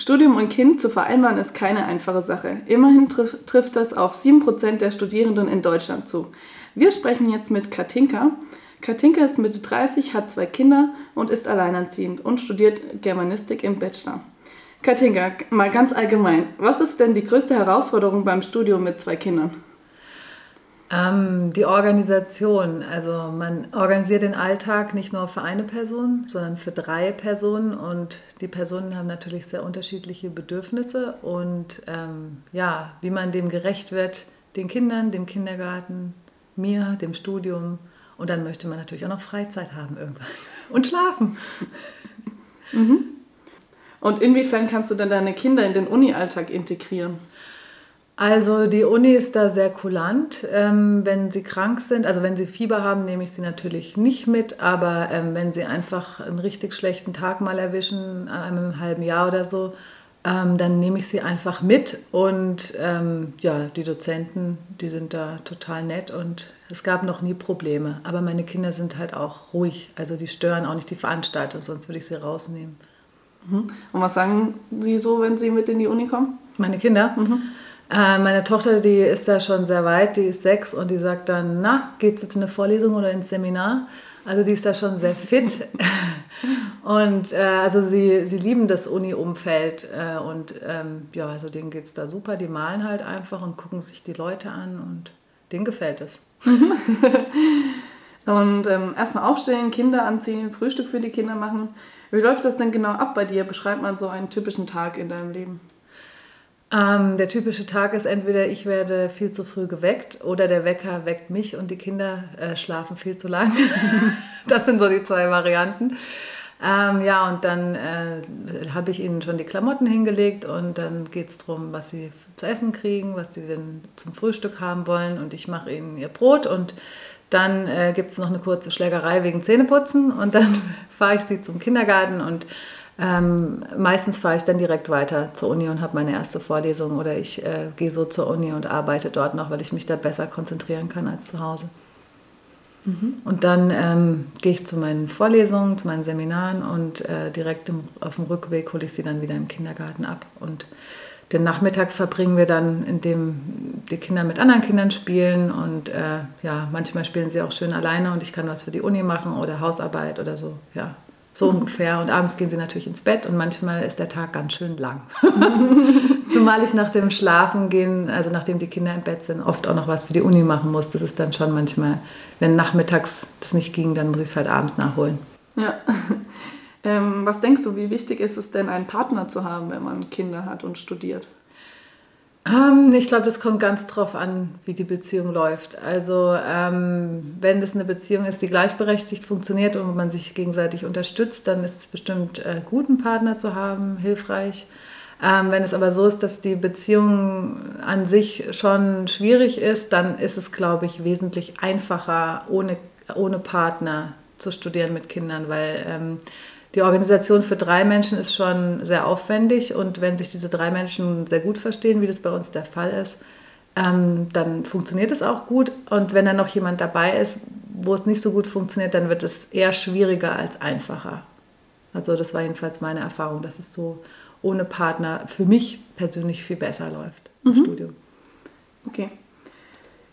Studium und Kind zu vereinbaren ist keine einfache Sache. Immerhin trif trifft das auf 7% der Studierenden in Deutschland zu. Wir sprechen jetzt mit Katinka. Katinka ist Mitte 30, hat zwei Kinder und ist alleinerziehend und studiert Germanistik im Bachelor. Katinka, mal ganz allgemein, was ist denn die größte Herausforderung beim Studium mit zwei Kindern? Ähm, die Organisation. Also man organisiert den Alltag nicht nur für eine Person, sondern für drei Personen und die Personen haben natürlich sehr unterschiedliche Bedürfnisse und ähm, ja, wie man dem gerecht wird, den Kindern, dem Kindergarten, mir, dem Studium und dann möchte man natürlich auch noch Freizeit haben irgendwas und schlafen. Mhm. Und inwiefern kannst du dann deine Kinder in den Uni-Alltag integrieren? Also die Uni ist da sehr kulant. Ähm, wenn sie krank sind, also wenn sie Fieber haben, nehme ich sie natürlich nicht mit, aber ähm, wenn sie einfach einen richtig schlechten Tag mal erwischen, äh, einem halben Jahr oder so, ähm, dann nehme ich sie einfach mit. Und ähm, ja, die Dozenten, die sind da total nett und es gab noch nie Probleme. Aber meine Kinder sind halt auch ruhig, also die stören auch nicht die Veranstaltung, sonst würde ich sie rausnehmen. Mhm. Und was sagen Sie so, wenn Sie mit in die Uni kommen? Meine Kinder? Mhm. Äh, meine Tochter, die ist da schon sehr weit, die ist sechs und die sagt dann, na, geht's jetzt in eine Vorlesung oder ins Seminar? Also die ist da schon sehr fit. und äh, also sie, sie lieben das Uni-Umfeld äh, und ähm, ja, also denen geht es da super. Die malen halt einfach und gucken sich die Leute an und denen gefällt es. und ähm, erstmal aufstehen, Kinder anziehen, Frühstück für die Kinder machen. Wie läuft das denn genau ab bei dir? Beschreib mal so einen typischen Tag in deinem Leben. Ähm, der typische Tag ist entweder ich werde viel zu früh geweckt oder der Wecker weckt mich und die Kinder äh, schlafen viel zu lang. das sind so die zwei Varianten. Ähm, ja, und dann äh, habe ich ihnen schon die Klamotten hingelegt und dann geht es darum, was sie zu essen kriegen, was sie denn zum Frühstück haben wollen und ich mache ihnen ihr Brot und dann äh, gibt es noch eine kurze Schlägerei wegen Zähneputzen und dann fahre ich sie zum Kindergarten und ähm, meistens fahre ich dann direkt weiter zur Uni und habe meine erste Vorlesung oder ich äh, gehe so zur Uni und arbeite dort noch, weil ich mich da besser konzentrieren kann als zu Hause. Mhm. Und dann ähm, gehe ich zu meinen Vorlesungen, zu meinen Seminaren und äh, direkt im, auf dem Rückweg hole ich sie dann wieder im Kindergarten ab. Und den Nachmittag verbringen wir dann, indem die Kinder mit anderen Kindern spielen und äh, ja, manchmal spielen sie auch schön alleine und ich kann was für die Uni machen oder Hausarbeit oder so. Ja, so mhm. ungefähr. Und abends gehen sie natürlich ins Bett und manchmal ist der Tag ganz schön lang. Zumal ich nach dem Schlafen gehen, also nachdem die Kinder im Bett sind, oft auch noch was für die Uni machen muss. Das ist dann schon manchmal, wenn nachmittags das nicht ging, dann muss ich es halt abends nachholen. Ja. Ähm, was denkst du, wie wichtig ist es denn, einen Partner zu haben, wenn man Kinder hat und studiert? Ähm, ich glaube, das kommt ganz drauf an, wie die Beziehung läuft. Also ähm, wenn das eine Beziehung ist, die gleichberechtigt funktioniert und man sich gegenseitig unterstützt, dann ist es bestimmt äh, gut, einen Partner zu haben, hilfreich. Ähm, wenn es aber so ist, dass die Beziehung an sich schon schwierig ist, dann ist es, glaube ich, wesentlich einfacher, ohne, ohne Partner zu studieren mit Kindern, weil ähm, die Organisation für drei Menschen ist schon sehr aufwendig und wenn sich diese drei Menschen sehr gut verstehen, wie das bei uns der Fall ist, ähm, dann funktioniert es auch gut. Und wenn dann noch jemand dabei ist, wo es nicht so gut funktioniert, dann wird es eher schwieriger als einfacher. Also das war jedenfalls meine Erfahrung, dass es so ohne Partner für mich persönlich viel besser läuft im mhm. Studium. Okay.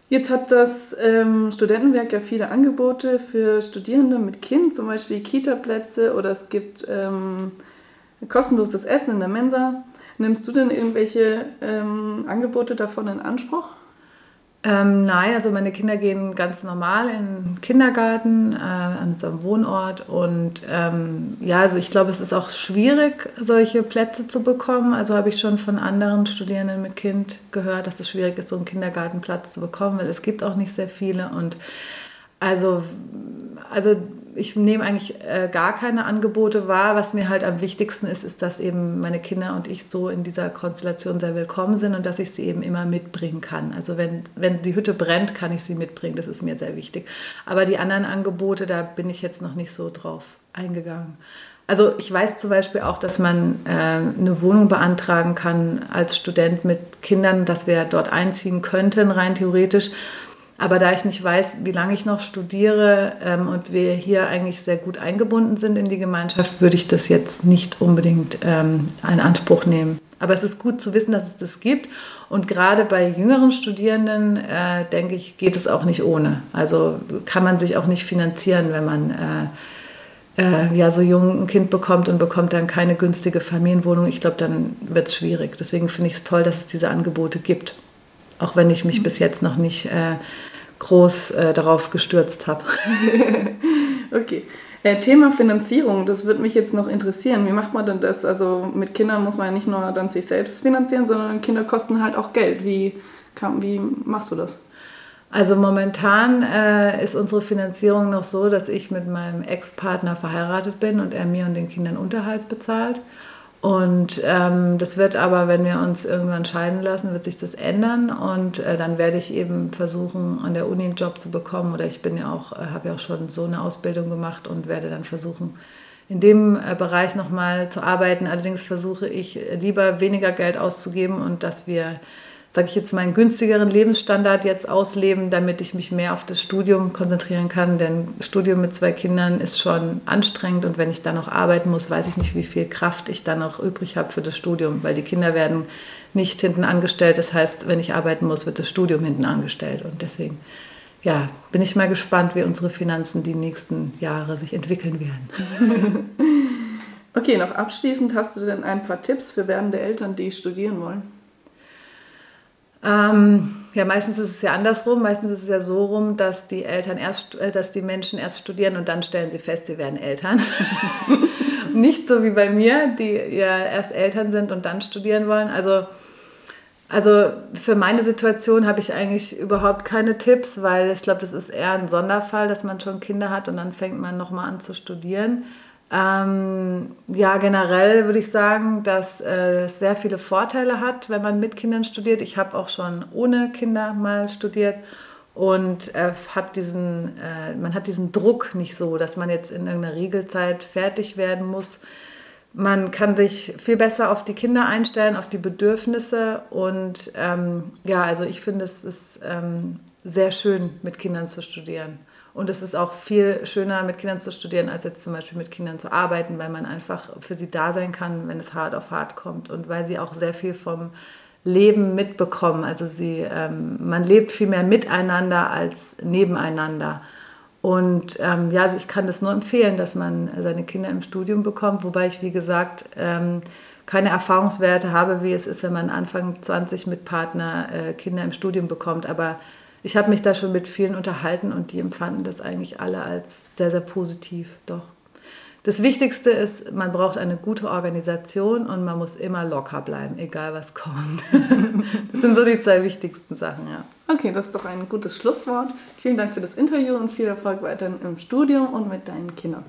Jetzt hat das ähm, Studentenwerk ja viele Angebote für Studierende mit Kind, zum Beispiel Kita-Plätze oder es gibt ähm, kostenloses Essen in der Mensa. Nimmst du denn irgendwelche ähm, Angebote davon in Anspruch? Ähm, nein, also meine Kinder gehen ganz normal in den Kindergarten äh, an unserem Wohnort und ähm, ja, also ich glaube, es ist auch schwierig, solche Plätze zu bekommen. Also habe ich schon von anderen Studierenden mit Kind gehört, dass es schwierig ist, so einen Kindergartenplatz zu bekommen, weil es gibt auch nicht sehr viele und also, also ich nehme eigentlich äh, gar keine Angebote wahr. Was mir halt am wichtigsten ist, ist, dass eben meine Kinder und ich so in dieser Konstellation sehr willkommen sind und dass ich sie eben immer mitbringen kann. Also wenn, wenn die Hütte brennt, kann ich sie mitbringen. Das ist mir sehr wichtig. Aber die anderen Angebote, da bin ich jetzt noch nicht so drauf eingegangen. Also ich weiß zum Beispiel auch, dass man äh, eine Wohnung beantragen kann als Student mit Kindern, dass wir dort einziehen könnten, rein theoretisch. Aber da ich nicht weiß, wie lange ich noch studiere ähm, und wir hier eigentlich sehr gut eingebunden sind in die Gemeinschaft, würde ich das jetzt nicht unbedingt ähm, in Anspruch nehmen. Aber es ist gut zu wissen, dass es das gibt. Und gerade bei jüngeren Studierenden, äh, denke ich, geht es auch nicht ohne. Also kann man sich auch nicht finanzieren, wenn man äh, äh, ja, so jung ein Kind bekommt und bekommt dann keine günstige Familienwohnung. Ich glaube, dann wird es schwierig. Deswegen finde ich es toll, dass es diese Angebote gibt. Auch wenn ich mich bis jetzt noch nicht äh, groß äh, darauf gestürzt habe. okay. Äh, Thema Finanzierung, das würde mich jetzt noch interessieren. Wie macht man denn das? Also mit Kindern muss man ja nicht nur dann sich selbst finanzieren, sondern Kinder kosten halt auch Geld. Wie, kann, wie machst du das? Also momentan äh, ist unsere Finanzierung noch so, dass ich mit meinem Ex-Partner verheiratet bin und er mir und den Kindern Unterhalt bezahlt. Und ähm, das wird aber, wenn wir uns irgendwann scheiden lassen, wird sich das ändern. Und äh, dann werde ich eben versuchen, an der Uni einen Job zu bekommen. Oder ich bin ja auch, äh, habe ja auch schon so eine Ausbildung gemacht und werde dann versuchen, in dem äh, Bereich nochmal zu arbeiten. Allerdings versuche ich lieber weniger Geld auszugeben und dass wir sage ich jetzt, meinen günstigeren Lebensstandard jetzt ausleben, damit ich mich mehr auf das Studium konzentrieren kann. Denn Studium mit zwei Kindern ist schon anstrengend und wenn ich dann noch arbeiten muss, weiß ich nicht, wie viel Kraft ich dann noch übrig habe für das Studium, weil die Kinder werden nicht hinten angestellt. Das heißt, wenn ich arbeiten muss, wird das Studium hinten angestellt und deswegen ja, bin ich mal gespannt, wie unsere Finanzen die nächsten Jahre sich entwickeln werden. okay, noch abschließend hast du denn ein paar Tipps für werdende Eltern, die studieren wollen? Ähm, ja, meistens ist es ja andersrum. Meistens ist es ja so rum, dass die Eltern erst, äh, dass die Menschen erst studieren und dann stellen sie fest, sie werden Eltern. Nicht so wie bei mir, die ja erst Eltern sind und dann studieren wollen. Also, also für meine Situation habe ich eigentlich überhaupt keine Tipps, weil ich glaube, das ist eher ein Sonderfall, dass man schon Kinder hat und dann fängt man nochmal an zu studieren. Ähm, ja, generell würde ich sagen, dass äh, es sehr viele Vorteile hat, wenn man mit Kindern studiert. Ich habe auch schon ohne Kinder mal studiert und äh, hab diesen, äh, man hat diesen Druck nicht so, dass man jetzt in irgendeiner Regelzeit fertig werden muss. Man kann sich viel besser auf die Kinder einstellen, auf die Bedürfnisse und ähm, ja, also ich finde es ist ähm, sehr schön, mit Kindern zu studieren. Und es ist auch viel schöner, mit Kindern zu studieren, als jetzt zum Beispiel mit Kindern zu arbeiten, weil man einfach für sie da sein kann, wenn es hart auf hart kommt und weil sie auch sehr viel vom Leben mitbekommen. Also sie, ähm, man lebt viel mehr miteinander als nebeneinander. Und ähm, ja, also ich kann das nur empfehlen, dass man seine Kinder im Studium bekommt, wobei ich, wie gesagt, ähm, keine Erfahrungswerte habe, wie es ist, wenn man Anfang 20 mit Partner äh, Kinder im Studium bekommt. Aber ich habe mich da schon mit vielen unterhalten und die empfanden das eigentlich alle als sehr, sehr positiv, doch. Das Wichtigste ist, man braucht eine gute Organisation und man muss immer locker bleiben, egal was kommt. Das sind so die zwei wichtigsten Sachen, ja. Okay, das ist doch ein gutes Schlusswort. Vielen Dank für das Interview und viel Erfolg weiterhin im Studium und mit deinen Kindern.